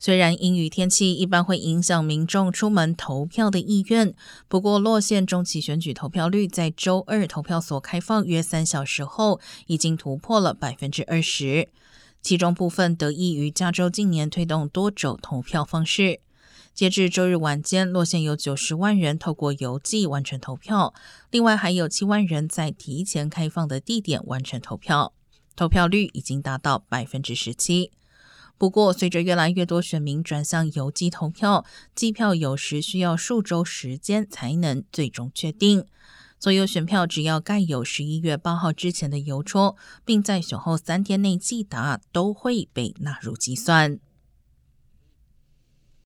虽然阴雨天气一般会影响民众出门投票的意愿，不过洛县中期选举投票率在周二投票所开放约三小时后，已经突破了百分之二十。其中部分得益于加州近年推动多种投票方式。截至周日晚间，洛县有九十万人透过邮寄完成投票，另外还有七万人在提前开放的地点完成投票，投票率已经达到百分之十七。不过，随着越来越多选民转向邮寄投票，计票有时需要数周时间才能最终确定。所有选票只要盖有十一月八号之前的邮戳，并在选后三天内寄达，都会被纳入计算。